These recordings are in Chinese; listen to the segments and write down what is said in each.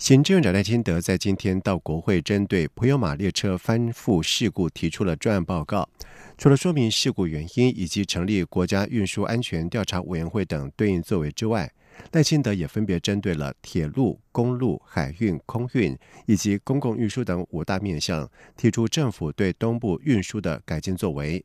行政院长赖清德在今天到国会，针对普悠玛列车翻覆事故提出了专案报告。除了说明事故原因以及成立国家运输安全调查委员会等对应作为之外，赖清德也分别针对了铁路、公路、海运、空运以及公共运输等五大面向，提出政府对东部运输的改进作为。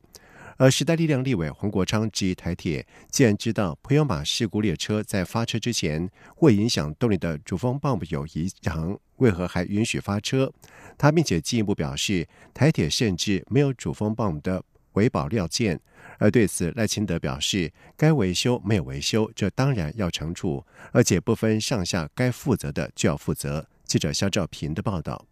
而时代力量立委黄国昌质疑台铁，既然知道普悠玛事故列车在发车之前会影响动力的主风泵有异常，为何还允许发车？他并且进一步表示，台铁甚至没有主风泵的维保料件。而对此，赖清德表示，该维修没有维修，这当然要惩处，而且不分上下，该负责的就要负责。记者肖兆平的报道。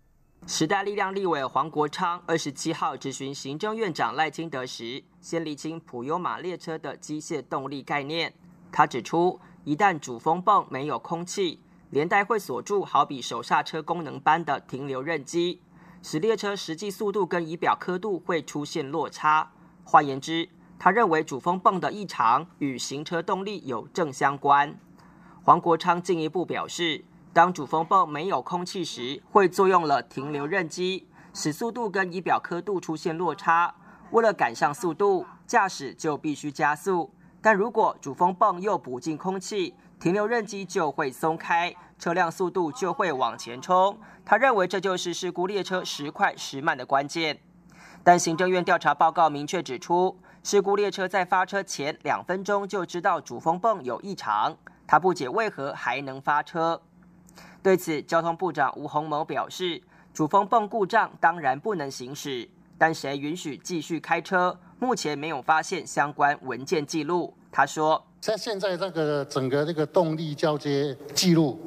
时代力量立委黄国昌二十七号质询行政院长赖清德时，先厘清普悠玛列车的机械动力概念。他指出，一旦主风泵没有空气，连带会锁住好比手刹车功能般的停留刃机，使列车实际速度跟仪表刻度会出现落差。换言之，他认为主风泵的异常与行车动力有正相关。黄国昌进一步表示。当主风泵没有空气时，会作用了停留刃机，使速度跟仪表刻度出现落差。为了赶上速度，驾驶就必须加速。但如果主风泵又补进空气，停留刃机就会松开，车辆速度就会往前冲。他认为这就是事故列车时快时慢的关键。但行政院调查报告明确指出，事故列车在发车前两分钟就知道主风泵有异常，他不解为何还能发车。对此，交通部长吴鸿谋表示，主风泵故障当然不能行驶，但谁允许继续开车？目前没有发现相关文件记录。他说，像现在这个整个这个动力交接记录，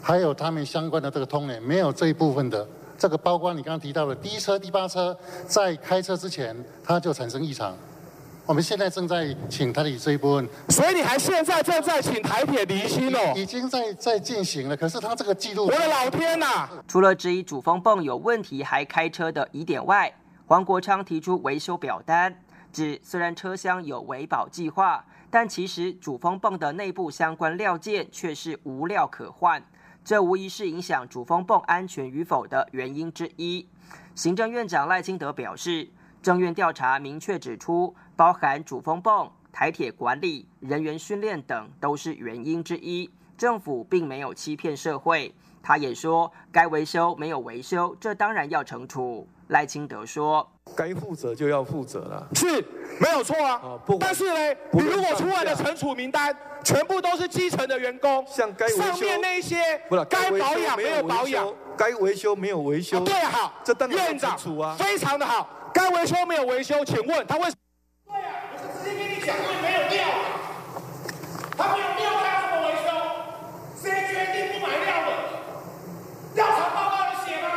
还有他们相关的这个通联，没有这一部分的。这个包括你刚刚提到的第一车、第八车，在开车之前，它就产生异常。我们现在正在请台铁这一部分，所以你还现在正在请台铁离心哦，已经在在进行了。可是他这个记录，我的老天呐！除了质疑主风泵有问题还开车的疑点外，黄国昌提出维修表单，指虽然车厢有维保计划，但其实主风泵的内部相关料件却是无料可换，这无疑是影响主风泵安全与否的原因之一。行政院长赖清德表示。政院调查明确指出，包含主风泵、台铁管理、人员训练等都是原因之一。政府并没有欺骗社会。他也说，该维修没有维修，这当然要惩处。赖清德说，该负责就要负责了，是没有错啊。但是呢，你如果出来的惩处名单全部都是基层的员工，像该上面那些，不是该保养没有保养，该维修没有维修，对，好，这当然院长非常的好。该维修没有维修，请问他为？因为没有料，他没有料，他怎么维修？谁决定不买料的？调查报告你写吗？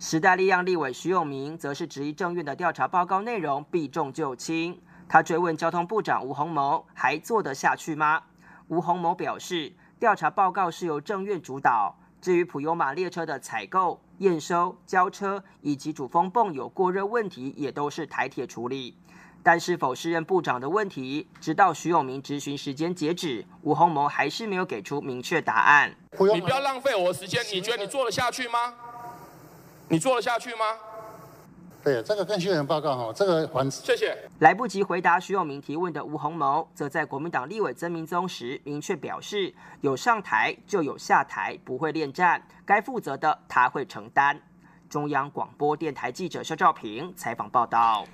时代力量立委徐永明则是质疑政院的调查报告内容避重就轻，他追问交通部长吴鸿谋还做得下去吗？吴鸿谋表示，调查报告是由政院主导。至于普悠玛列车的采购、验收、交车以及主风泵有过热问题，也都是台铁处理。但是否是任部长的问题，直到徐永明质询时间截止，吴鸿谋还是没有给出明确答案。你不要浪费我的时间，你觉得你做得下去吗？你做得下去吗？对，这个跟新闻报告哈，这个还谢谢。来不及回答徐永明提问的吴鸿谋，则在国民党立委曾明宗时明确表示，有上台就有下台，不会恋战，该负责的他会承担。中央广播电台记者肖兆平采访报道。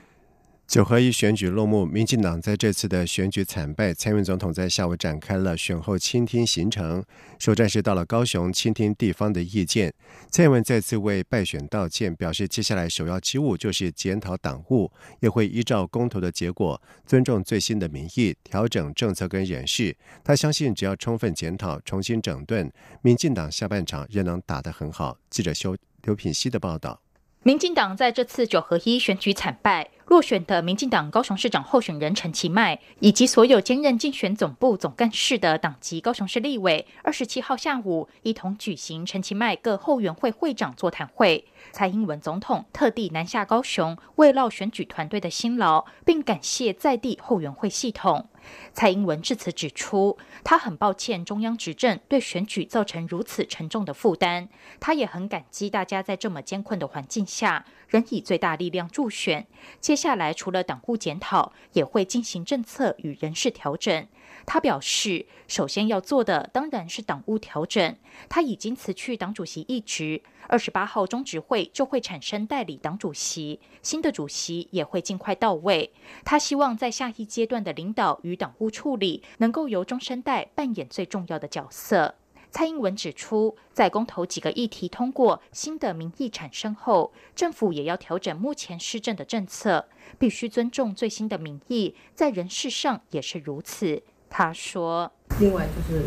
九合一选举落幕，民进党在这次的选举惨败，蔡英文总统在下午展开了选后倾听行程，首站是到了高雄倾听地方的意见。蔡英文再次为败选道歉，表示接下来首要之务就是检讨党务，也会依照公投的结果，尊重最新的民意，调整政策跟人事。他相信只要充分检讨、重新整顿，民进党下半场仍能打得很好。记者修刘品希的报道。民进党在这次九合一选举惨败。落选的民进党高雄市长候选人陈其迈，以及所有兼任竞选总部总干事的党籍高雄市立委，二十七号下午一同举行陈其迈各后援会会长座谈会。蔡英文总统特地南下高雄，慰劳选举团队的辛劳，并感谢在地后援会系统。蔡英文致辞指出，他很抱歉中央执政对选举造成如此沉重的负担，他也很感激大家在这么艰困的环境下仍以最大力量助选。接下来除了党务检讨，也会进行政策与人事调整。他表示，首先要做的当然是党务调整。他已经辞去党主席一职，二十八号中执会就会产生代理党主席，新的主席也会尽快到位。他希望在下一阶段的领导与党务处理，能够由中生代扮演最重要的角色。蔡英文指出，在公投几个议题通过，新的民意产生后，政府也要调整目前施政的政策，必须尊重最新的民意，在人事上也是如此。他说：“另外就是，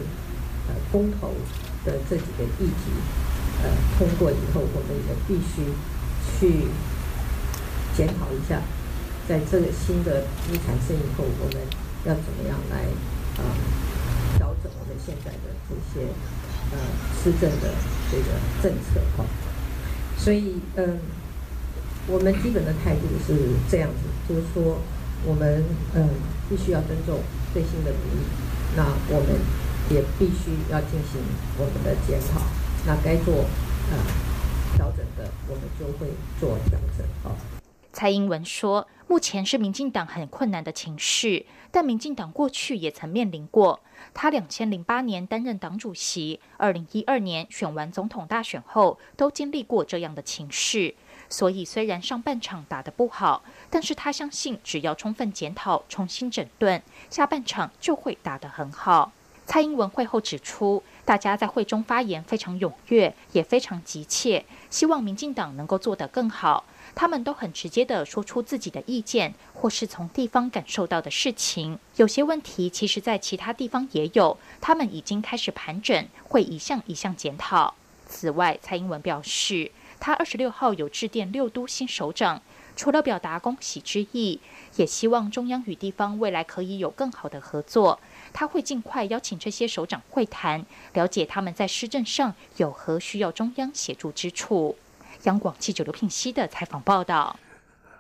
呃，公投的这几个议题，呃，通过以后，我们也必须去检讨一下，在这个新的一产生以后，我们要怎么样来啊调整我们现在的这些呃施政的这个政策哈。所以，嗯，我们基本的态度是这样子，就是说，我们嗯必须要尊重。”最新的民意，那我们也必须要进行我们的检讨。那该做呃调整的，我们就会做调整。哈，蔡英文说，目前是民进党很困难的情势，但民进党过去也曾面临过。他两千零八年担任党主席，二零一二年选完总统大选后，都经历过这样的情势。所以，虽然上半场打得不好，但是他相信只要充分检讨、重新整顿，下半场就会打得很好。蔡英文会后指出，大家在会中发言非常踊跃，也非常急切，希望民进党能够做得更好。他们都很直接地说出自己的意见，或是从地方感受到的事情。有些问题其实在其他地方也有，他们已经开始盘整，会一项一项检讨。此外，蔡英文表示。他二十六号有致电六都新首长，除了表达恭喜之意，也希望中央与地方未来可以有更好的合作。他会尽快邀请这些首长会谈，了解他们在施政上有何需要中央协助之处。央广记者刘聘熙的采访报道。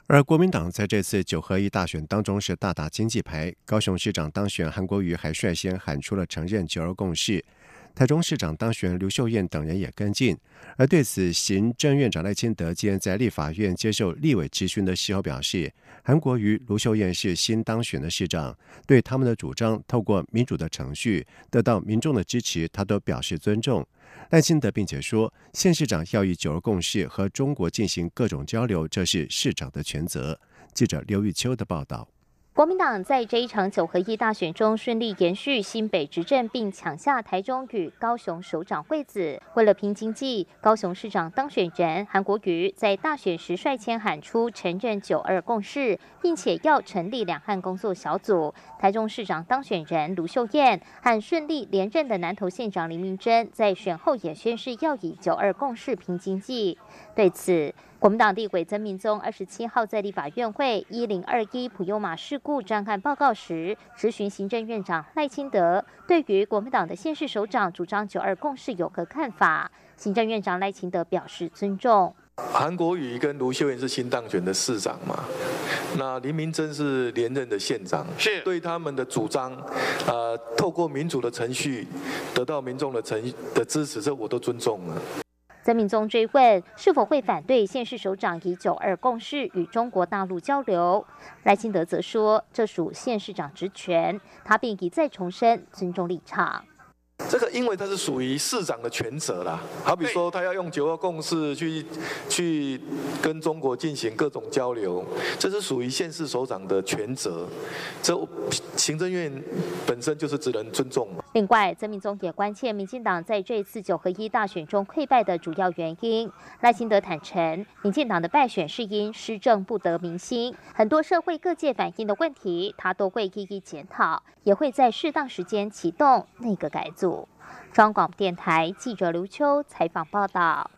而国民党在这次九合一大选当中是大打经济牌，高雄市长当选韩国瑜还率先喊出了承认九二共识。台中市长当选刘秀燕等人也跟进，而对此，行政院长赖清德今天在立法院接受立委质询的时候表示，韩国瑜、卢秀燕是新当选的市长，对他们的主张透过民主的程序得到民众的支持，他都表示尊重。赖清德并且说，县市长要以九二共识和中国进行各种交流，这是市长的权责。记者刘玉秋的报道。国民党在这一场九合一大选中顺利延续新北执政，并抢下台中与高雄首长会子。为了拼经济，高雄市长当选人韩国瑜在大选时率先喊出承认九二共识，并且要成立两岸工作小组。台中市长当选人卢秀燕和顺利连任的南投县长林明珍在选后也宣誓要以九二共识拼经济。对此，国民党立委曾明宗二十七号在立法院会一零二一普悠马事故专案报告时，质询行政院长赖清德，对于国民党的县市首长主张九二共识有何看法？行政院长赖清德表示尊重。韩国瑜跟卢秀燕是新当选的市长嘛？那林明珍是连任的县长，是对他们的主张，呃，透过民主的程序得到民众的成的支持，这我都尊重了。曾敏宗追问是否会反对县市首长以九二共识与中国大陆交流，赖清德则说这属县市长职权，他便一再重申尊重立场。这个因为它是属于市长的权责啦，好比说他要用九二共识去去跟中国进行各种交流，这是属于县市首长的权责，这行政院本身就是只能尊重。另外，曾明宗也关切民进党在这次九合一大选中溃败的主要原因。赖清德坦承，民进党的败选是因施政不得民心，很多社会各界反映的问题，他都会一一检讨，也会在适当时间启动内阁改组。中广电台记者刘秋采访报道。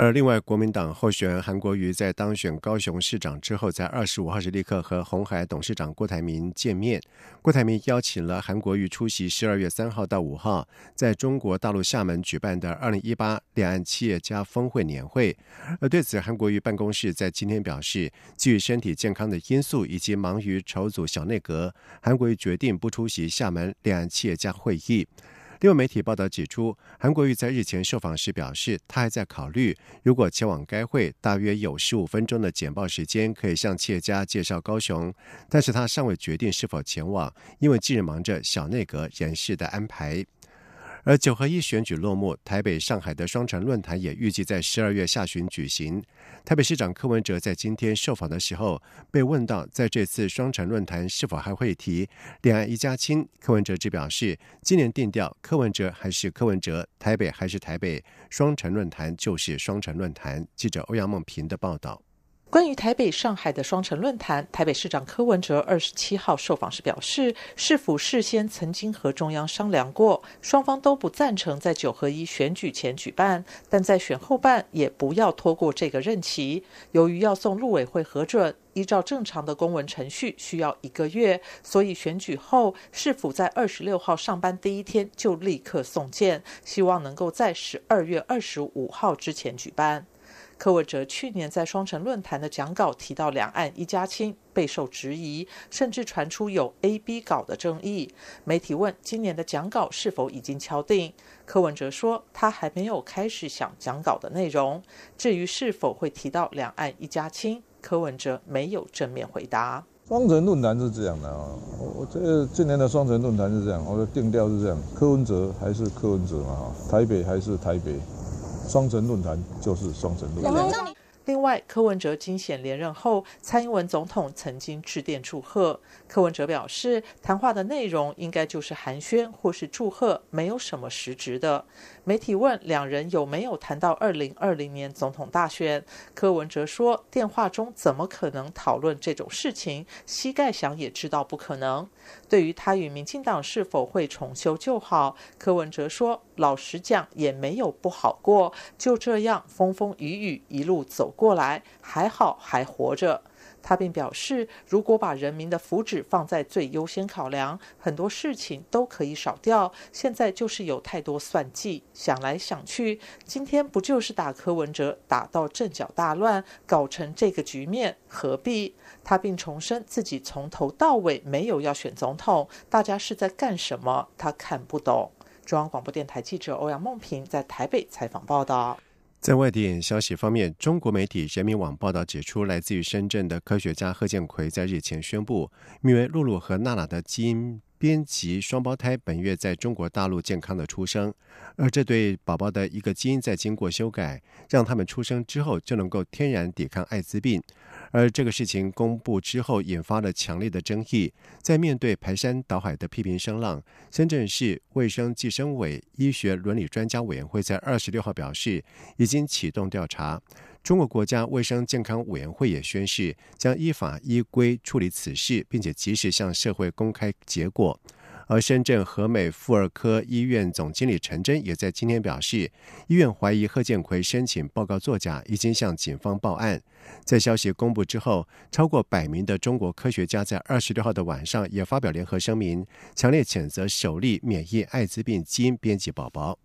而另外，国民党候选人韩国瑜在当选高雄市长之后，在二十五号时立刻和红海董事长郭台铭见面。郭台铭邀请了韩国瑜出席十二月三号到五号在中国大陆厦门举办的二零一八两岸企业家峰会年会。而对此，韩国瑜办公室在今天表示，基于身体健康的因素以及忙于筹组小内阁，韩国瑜决定不出席厦门两岸企业家会议。另外，媒体报道指出，韩国瑜在日前受访时表示，他还在考虑，如果前往该会，大约有十五分钟的简报时间，可以向企业家介绍高雄，但是他尚未决定是否前往，因为近日忙着小内阁人事的安排。而九合一选举落幕，台北、上海的双城论坛也预计在十二月下旬举行。台北市长柯文哲在今天受访的时候，被问到在这次双城论坛是否还会提两岸一家亲，柯文哲只表示，今年定调，柯文哲还是柯文哲，台北还是台北，双城论坛就是双城论坛。记者欧阳梦平的报道。关于台北、上海的双城论坛，台北市长柯文哲二十七号受访时表示，市府事先曾经和中央商量过，双方都不赞成在九合一选举前举办，但在选后办也不要拖过这个任期。由于要送陆委会核准，依照正常的公文程序需要一个月，所以选举后市府在二十六号上班第一天就立刻送件，希望能够在十二月二十五号之前举办。柯文哲去年在双城论坛的讲稿提到“两岸一家亲”，备受质疑，甚至传出有 A、B 稿的争议。媒体问今年的讲稿是否已经敲定，柯文哲说他还没有开始想讲稿的内容。至于是否会提到“两岸一家亲”，柯文哲没有正面回答。双城论坛是这样的啊，我这今年的双城论坛是这样，我的定调是这样：柯文哲还是柯文哲嘛，台北还是台北。双城论坛就是双城论坛。另外，柯文哲惊险连任后，蔡英文总统曾经致电祝贺。柯文哲表示，谈话的内容应该就是寒暄或是祝贺，没有什么实质的。媒体问两人有没有谈到二零二零年总统大选，柯文哲说，电话中怎么可能讨论这种事情？膝盖想也知道不可能。对于他与民进党是否会重修旧好，柯文哲说，老实讲也没有不好过，就这样风风雨雨一路走。过来还好还活着，他并表示，如果把人民的福祉放在最优先考量，很多事情都可以少掉。现在就是有太多算计，想来想去，今天不就是打柯文哲打到阵脚大乱，搞成这个局面，何必？他并重申自己从头到尾没有要选总统，大家是在干什么？他看不懂。中央广播电台记者欧阳梦平在台北采访报道。在外电消息方面，中国媒体人民网报道指出，来自于深圳的科学家贺建奎在日前宣布，名为露露和娜娜的基因编辑双胞胎本月在中国大陆健康的出生，而这对宝宝的一个基因在经过修改，让他们出生之后就能够天然抵抗艾滋病。而这个事情公布之后，引发了强烈的争议。在面对排山倒海的批评声浪，深圳市卫生计生委医学伦理专家委员会在二十六号表示，已经启动调查。中国国家卫生健康委员会也宣誓，将依法依规处理此事，并且及时向社会公开结果。而深圳和美妇儿科医院总经理陈真也在今天表示，医院怀疑贺建奎申请报告作假，已经向警方报案。在消息公布之后，超过百名的中国科学家在二十六号的晚上也发表联合声明，强烈谴责首例免疫艾滋病基因编辑宝宝。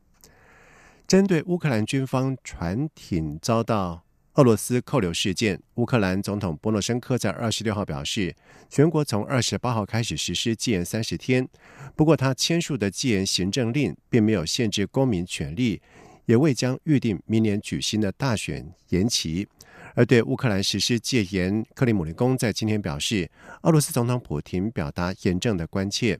针对乌克兰军方船艇遭到俄罗斯扣留事件，乌克兰总统波诺申科在二十六号表示，全国从二十八号开始实施戒严三十天。不过，他签署的戒严行政令并没有限制公民权利，也未将预定明年举行的大选延期。而对乌克兰实施戒严，克里姆林宫在今天表示，俄罗斯总统普京表达严正的关切。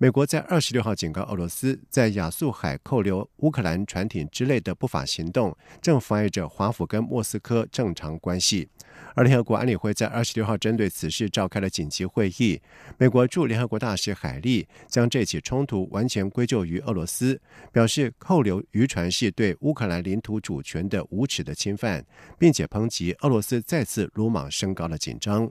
美国在二十六号警告俄罗斯，在亚速海扣留乌克兰船艇之类的不法行动，正妨碍着华府跟莫斯科正常关系。而联合国安理会在二十六号针对此事召开了紧急会议。美国驻联合国大使海利将这起冲突完全归咎于俄罗斯，表示扣留渔船是对乌克兰领土主权的无耻的侵犯，并且抨击俄罗斯再次鲁莽升高了紧张。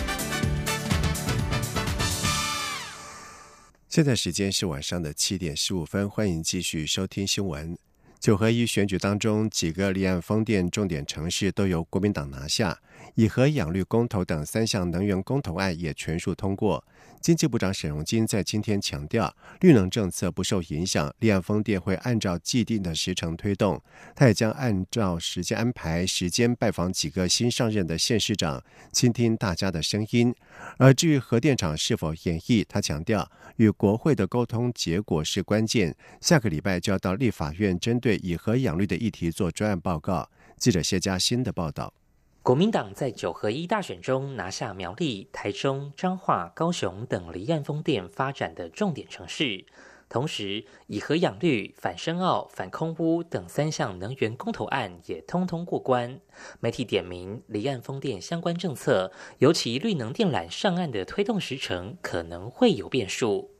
现在时间是晚上的七点十五分，欢迎继续收听新闻。九合一选举当中，几个离岸风电重点城市都由国民党拿下，以核养绿公投等三项能源公投案也全数通过。经济部长沈荣金在今天强调，绿能政策不受影响，立案风电会按照既定的时程推动。他也将按照时间安排时间拜访几个新上任的县市长，倾听大家的声音。而至于核电厂是否演绎，他强调与国会的沟通结果是关键。下个礼拜就要到立法院针对以核养绿的议题做专案报告。记者谢佳欣的报道。国民党在九合一大选中拿下苗栗、台中、彰化、高雄等离岸风电发展的重点城市，同时以核养绿、反深澳、反空污等三项能源公投案也通通过关。媒体点名离岸风电相关政策，尤其绿能电缆上岸的推动时程可能会有变数。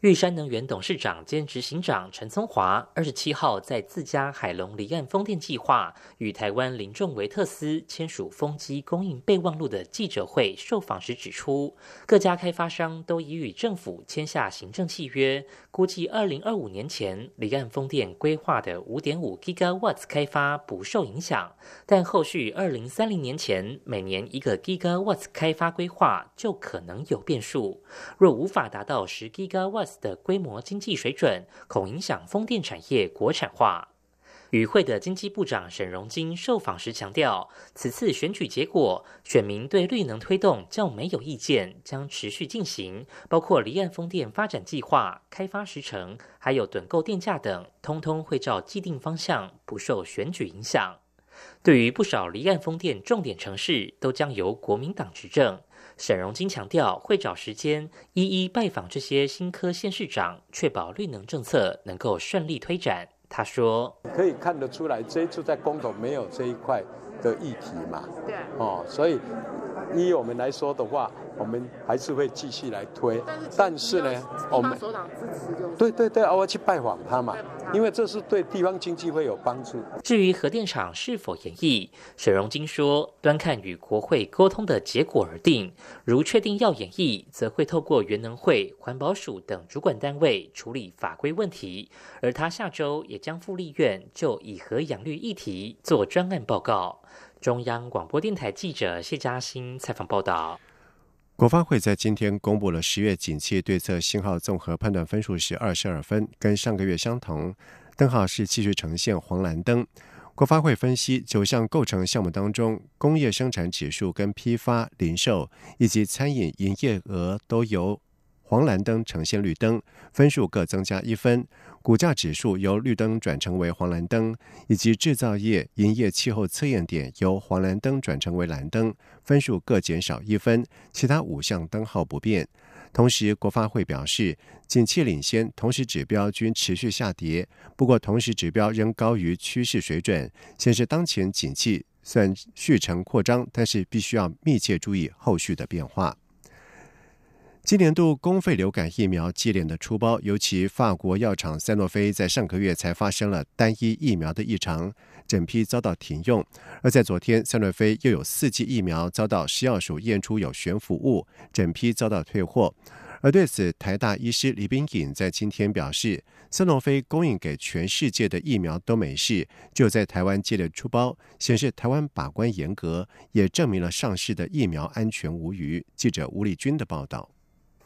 玉山能源董事长兼执行长陈聪华二十七号在自家海龙离岸风电计划与台湾林仲维特斯签署风机供应备忘录的记者会受访时指出，各家开发商都已与政府签下行政契约，估计二零二五年前离岸风电规划的五点五 gigawatts 开发不受影响，但后续二零三零年前每年一个 gigawatts 开发规划就可能有变数，若无法达到十 giga。的规模经济水准，恐影响风电产业国产化。与会的经济部长沈荣金受访时强调，此次选举结果，选民对绿能推动较没有意见，将持续进行，包括离岸风电发展计划、开发时程，还有趸购电价等，通通会照既定方向，不受选举影响。对于不少离岸风电重点城市，都将由国民党执政。沈荣金强调，会找时间一一拜访这些新科县市长，确保绿能政策能够顺利推展。他说：“可以看得出来，这一次在公投没有这一块的议题嘛？对，哦，所以依我们来说的话。”我们还是会继续来推，但是呢，我们首长支持就对对对，我要去拜访他嘛，因为这是对地方经济会有帮助。至于核电厂是否延役，沈荣金说，端看与国会沟通的结果而定。如确定要延役，则会透过原能会、环保署等主管单位处理法规问题。而他下周也将赴立院就以核养绿议题做专案报告。中央广播电台记者谢嘉欣采访报道。国发会在今天公布了十月景气对策信号综合判断分数是二十二分，跟上个月相同，灯号是继续呈现黄蓝灯。国发会分析九项构成项目当中，工业生产指数、跟批发、零售以及餐饮营业额都由黄蓝灯呈现绿灯，分数各增加一分。股价指数由绿灯转成为黄蓝灯，以及制造业营业气候测验点由黄蓝灯转成为蓝灯，分数各减少一分。其他五项灯号不变。同时，国发会表示，景气领先，同时指标均持续下跌。不过，同时指标仍高于趋势水准，显示当前景气算续成扩张，但是必须要密切注意后续的变化。今年度公费流感疫苗接连的出包，尤其法国药厂赛诺菲在上个月才发生了单一疫苗的异常，整批遭到停用。而在昨天，赛诺菲又有四剂疫苗遭到食药署验出有悬浮物，整批遭到退货。而对此，台大医师李冰颖在今天表示，赛诺菲供应给全世界的疫苗都没事，就在台湾接连出包，显示台湾把关严格，也证明了上市的疫苗安全无虞。记者吴立军的报道。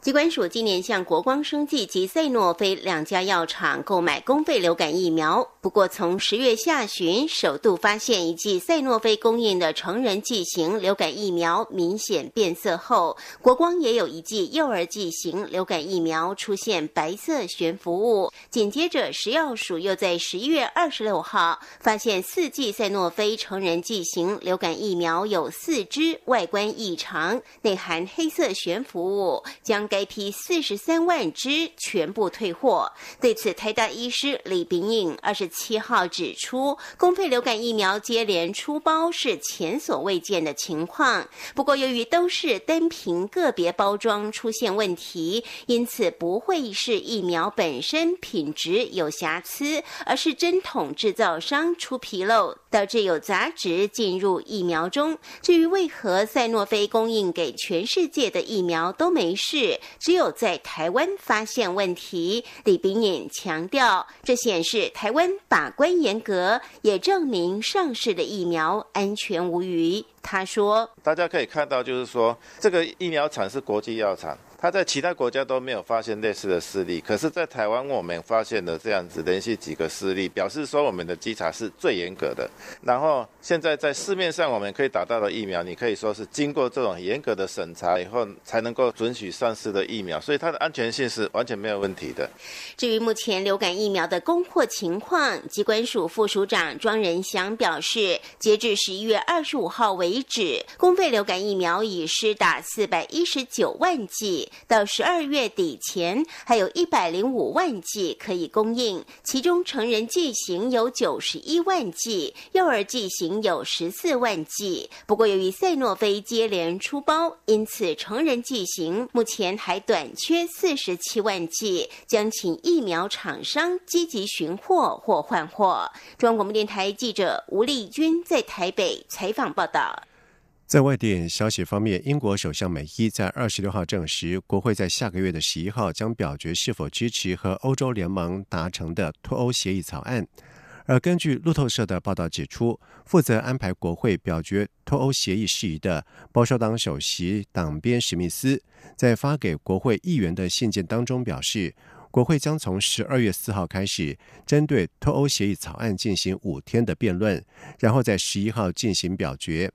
机关署今年向国光生技及赛诺菲两家药厂购买公费流感疫苗，不过从十月下旬首度发现一剂赛诺菲供应的成人剂型流感疫苗明显变色后，国光也有一剂幼儿剂型流感疫苗出现白色悬浮物。紧接着，食药署又在十一月二十六号发现四剂赛诺菲成人剂型流感疫苗有四支外观异常，内含黑色悬浮物，将该批四十三万支全部退货。对此，台大医师李炳颖二十七号指出，公费流感疫苗接连出包是前所未见的情况。不过，由于都是单凭个别包装出现问题，因此不会是疫苗本身品质有瑕疵，而是针筒制造商出纰漏，导致有杂质进入疫苗中。至于为何赛诺菲供应给全世界的疫苗都没事，只有在台湾发现问题，李炳颖强调，这显示台湾把关严格，也证明上市的疫苗安全无虞。他说：“大家可以看到，就是说这个疫苗厂是国际药厂。”他在其他国家都没有发现类似的事例，可是，在台湾我们发现了这样子连续几个事例，表示说我们的稽查是最严格的。然后，现在在市面上我们可以打到的疫苗，你可以说是经过这种严格的审查以后才能够准许上市的疫苗，所以它的安全性是完全没有问题的。至于目前流感疫苗的供货情况，机关署副署长庄仁祥表示，截至十一月二十五号为止，公费流感疫苗已施打四百一十九万剂。到十二月底前，还有一百零五万剂可以供应，其中成人剂型有九十一万剂，幼儿剂型有十四万剂。不过，由于赛诺菲接连出包，因此成人剂型目前还短缺四十七万剂，将请疫苗厂商积极寻货或换货。中央广播电台记者吴丽君在台北采访报道。在外电消息方面，英国首相梅伊在二十六号证实，国会在下个月的十一号将表决是否支持和欧洲联盟达成的脱欧协议草案。而根据路透社的报道指出，负责安排国会表决脱欧协议事宜的保守党首席党鞭史密斯，在发给国会议员的信件当中表示，国会将从十二月四号开始针对脱欧协议草案进行五天的辩论，然后在十一号进行表决。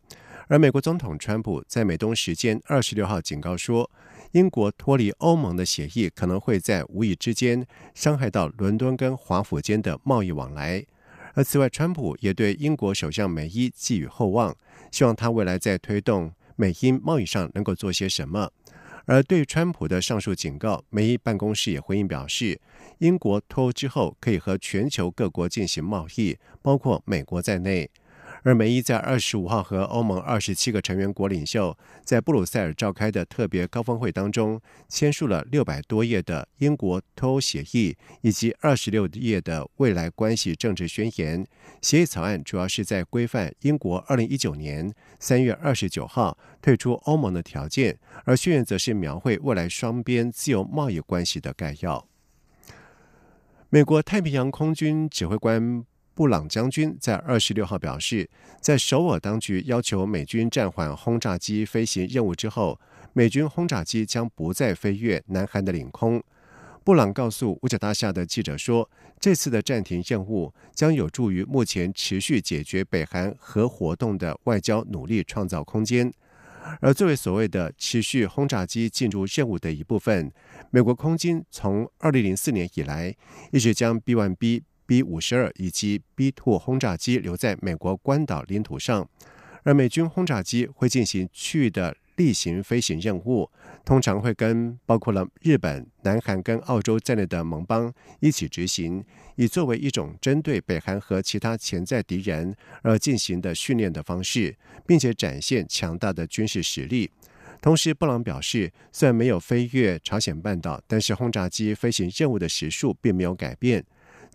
而美国总统川普在美东时间二十六号警告说，英国脱离欧盟的协议可能会在无意之间伤害到伦敦跟华府间的贸易往来。而此外，川普也对英国首相梅伊寄予厚望，希望他未来在推动美英贸易上能够做些什么。而对川普的上述警告，梅伊办公室也回应表示，英国脱欧之后可以和全球各国进行贸易，包括美国在内。而梅伊在二十五号和欧盟二十七个成员国领袖在布鲁塞尔召开的特别高峰会当中，签署了六百多页的英国脱欧协议以及二十六页的未来关系政治宣言。协议草案主要是在规范英国二零一九年三月二十九号退出欧盟的条件，而宣言则是描绘未来双边自由贸易关系的概要。美国太平洋空军指挥官。布朗将军在二十六号表示，在首尔当局要求美军暂缓轰炸机飞行任务之后，美军轰炸机将不再飞越南韩的领空。布朗告诉五角大厦的记者说，这次的暂停任务将有助于目前持续解决北韩核活动的外交努力创造空间。而作为所谓的持续轰炸机进入任务的一部分，美国空军从二零零四年以来一直将 B-1B。B 五十二以及 B two 轰炸机留在美国关岛领土上，而美军轰炸机会进行区域的例行飞行任务，通常会跟包括了日本、南韩跟澳洲在内的盟邦一起执行，以作为一种针对北韩和其他潜在敌人而进行的训练的方式，并且展现强大的军事实力。同时，布朗表示，虽然没有飞越朝鲜半岛，但是轰炸机飞行任务的时数并没有改变。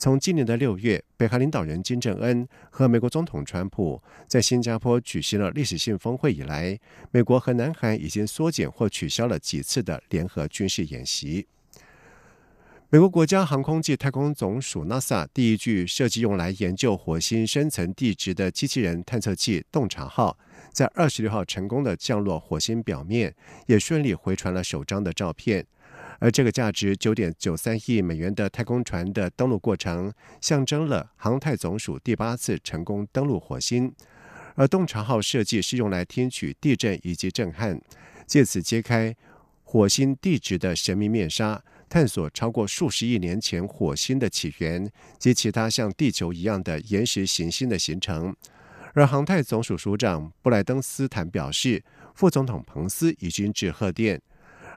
从今年的六月，北韩领导人金正恩和美国总统川普在新加坡举行了历史性峰会以来，美国和南韩已经缩减或取消了几次的联合军事演习。美国国家航空暨太空总署 NASA 第一具设计用来研究火星深层地质的机器人探测器“洞察号”在二十六号成功的降落火星表面，也顺利回传了首张的照片。而这个价值九点九三亿美元的太空船的登陆过程，象征了航太总署第八次成功登陆火星。而洞察号设计是用来听取地震以及震撼，借此揭开火星地质的神秘面纱，探索超过数十亿年前火星的起源及其他像地球一样的岩石行星的形成。而航太总署署长布莱登斯坦表示，副总统彭斯已经致贺电。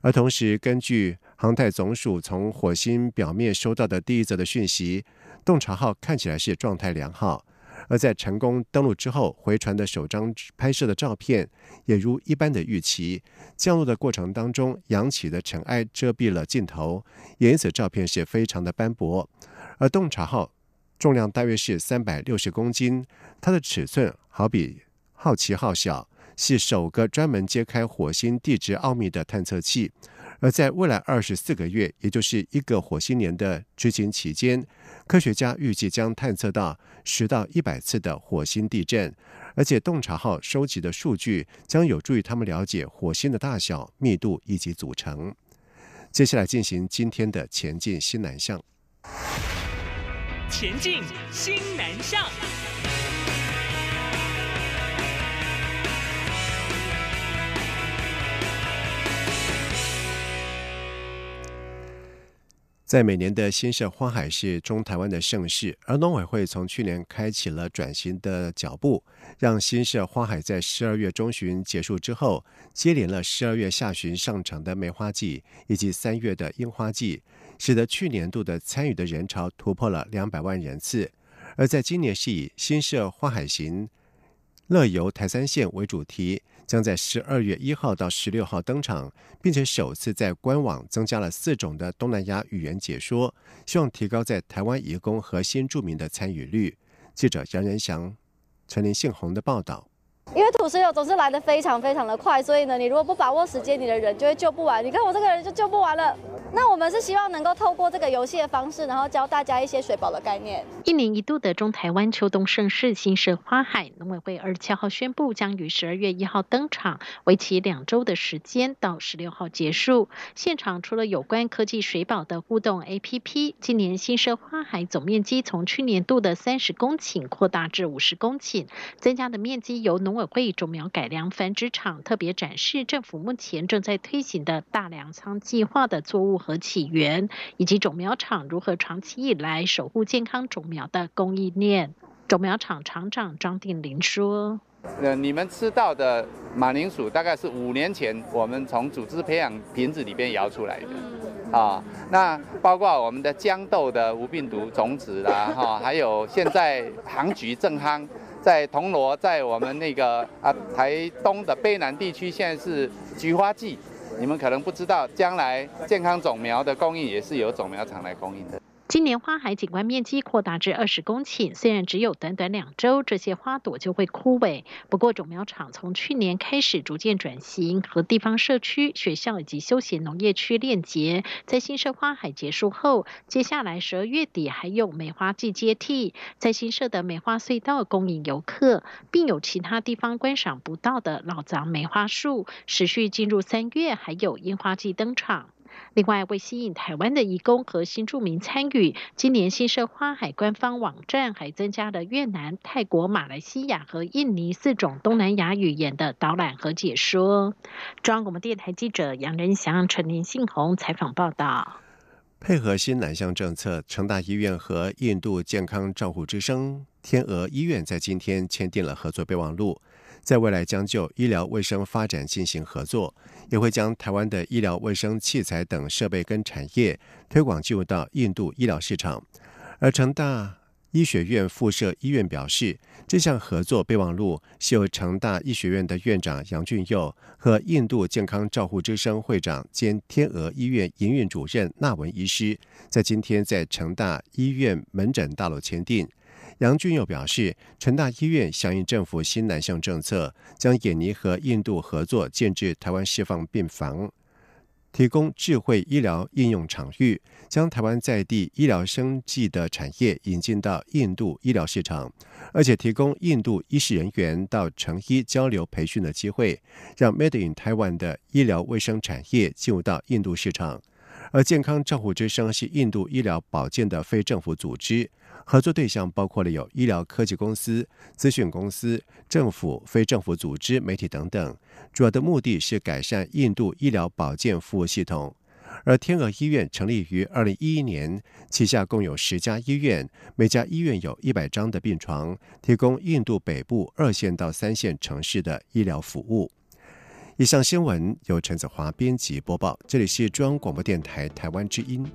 而同时，根据航太总署从火星表面收到的第一则的讯息，洞察号看起来是状态良好。而在成功登陆之后，回传的首张拍摄的照片也如一般的预期。降落的过程当中，扬起的尘埃遮蔽了镜头，也因此照片是非常的斑驳。而洞察号重量大约是三百六十公斤，它的尺寸好比好奇号小，是首个专门揭开火星地质奥秘的探测器。而在未来二十四个月，也就是一个火星年的执行期间，科学家预计将探测到十到一百次的火星地震，而且洞察号收集的数据将有助于他们了解火星的大小、密度以及组成。接下来进行今天的前进新南向。前进新南向。在每年的新社花海是中台湾的盛事，而农委会从去年开启了转型的脚步，让新社花海在十二月中旬结束之后，接连了十二月下旬上场的梅花季以及三月的樱花季，使得去年度的参与的人潮突破了两百万人次。而在今年是以新社花海行乐游台三线为主题。将在十二月一号到十六号登场，并且首次在官网增加了四种的东南亚语言解说，希望提高在台湾移工和新住民的参与率。记者杨仁祥、陈林信宏的报道。因为土石流总是来得非常非常的快，所以呢，你如果不把握时间，你的人就会救不完。你看我这个人就救不完了。那我们是希望能够透过这个游戏的方式，然后教大家一些水保的概念。一年一度的中台湾秋冬盛事新社花海，农委会二十七号宣布将于十二月一号登场，为期两周的时间，到十六号结束。现场除了有关科技水保的互动 APP，今年新社花海总面积从去年度的三十公顷扩大至五十公顷，增加的面积由农委会种苗改良繁殖场特别展示政府目前正在推行的大粮仓计划的作物。和起源，以及种苗厂如何长期以来守护健康种苗的供应链。种苗厂厂长张定林说：“呃，你们吃到的马铃薯大概是五年前我们从组织培养瓶子里边摇出来的啊。那包括我们的豇豆的无病毒种子啦，哈，还有现在杭菊正夯，在铜锣，在我们那个啊台东的卑南地区，现在是菊花季。”你们可能不知道，将来健康种苗的供应也是由种苗厂来供应的。今年花海景观面积扩大至二十公顷，虽然只有短短两周，这些花朵就会枯萎。不过种苗厂从去年开始逐渐转型，和地方社区、学校以及休闲农业区链接。在新社花海结束后，接下来十二月底还有梅花季接替，在新社的梅花隧道供应游客，并有其他地方观赏不到的老藏梅花树。持续进入三月，还有樱花季登场。另外，为吸引台湾的移工和新住民参与，今年新社花海官方网站还增加了越南、泰国、马来西亚和印尼四种东南亚语言的导览和解说。中央广播电台记者杨仁祥、陈林信宏采访报道。配合新南向政策，成大医院和印度健康照护之声天鹅医院在今天签订了合作备忘录。在未来将就医疗卫生发展进行合作，也会将台湾的医疗卫生器材等设备跟产业推广进入到印度医疗市场。而成大医学院附设医院表示，这项合作备忘录是由成大医学院的院长杨俊佑和印度健康照护之声会长兼天鹅医院营运主任纳文医师在今天在成大医院门诊大楼签订。杨俊佑表示，成大医院响应政府新南向政策，将眼尼和印度合作建制台湾释放病房，提供智慧医疗应用场域，将台湾在地医疗生技的产业引进到印度医疗市场，而且提供印度医师人员到成医交流培训的机会，让 Made in Taiwan 的医疗卫生产业进入到印度市场。而健康照护之声是印度医疗保健的非政府组织。合作对象包括了有医疗科技公司、资讯公司、政府、非政府组织、媒体等等。主要的目的是改善印度医疗保健服务系统。而天鹅医院成立于二零一一年，旗下共有十家医院，每家医院有一百张的病床，提供印度北部二线到三线城市的医疗服务。以上新闻由陈子华编辑播报，这里是中央广播电台台湾之音。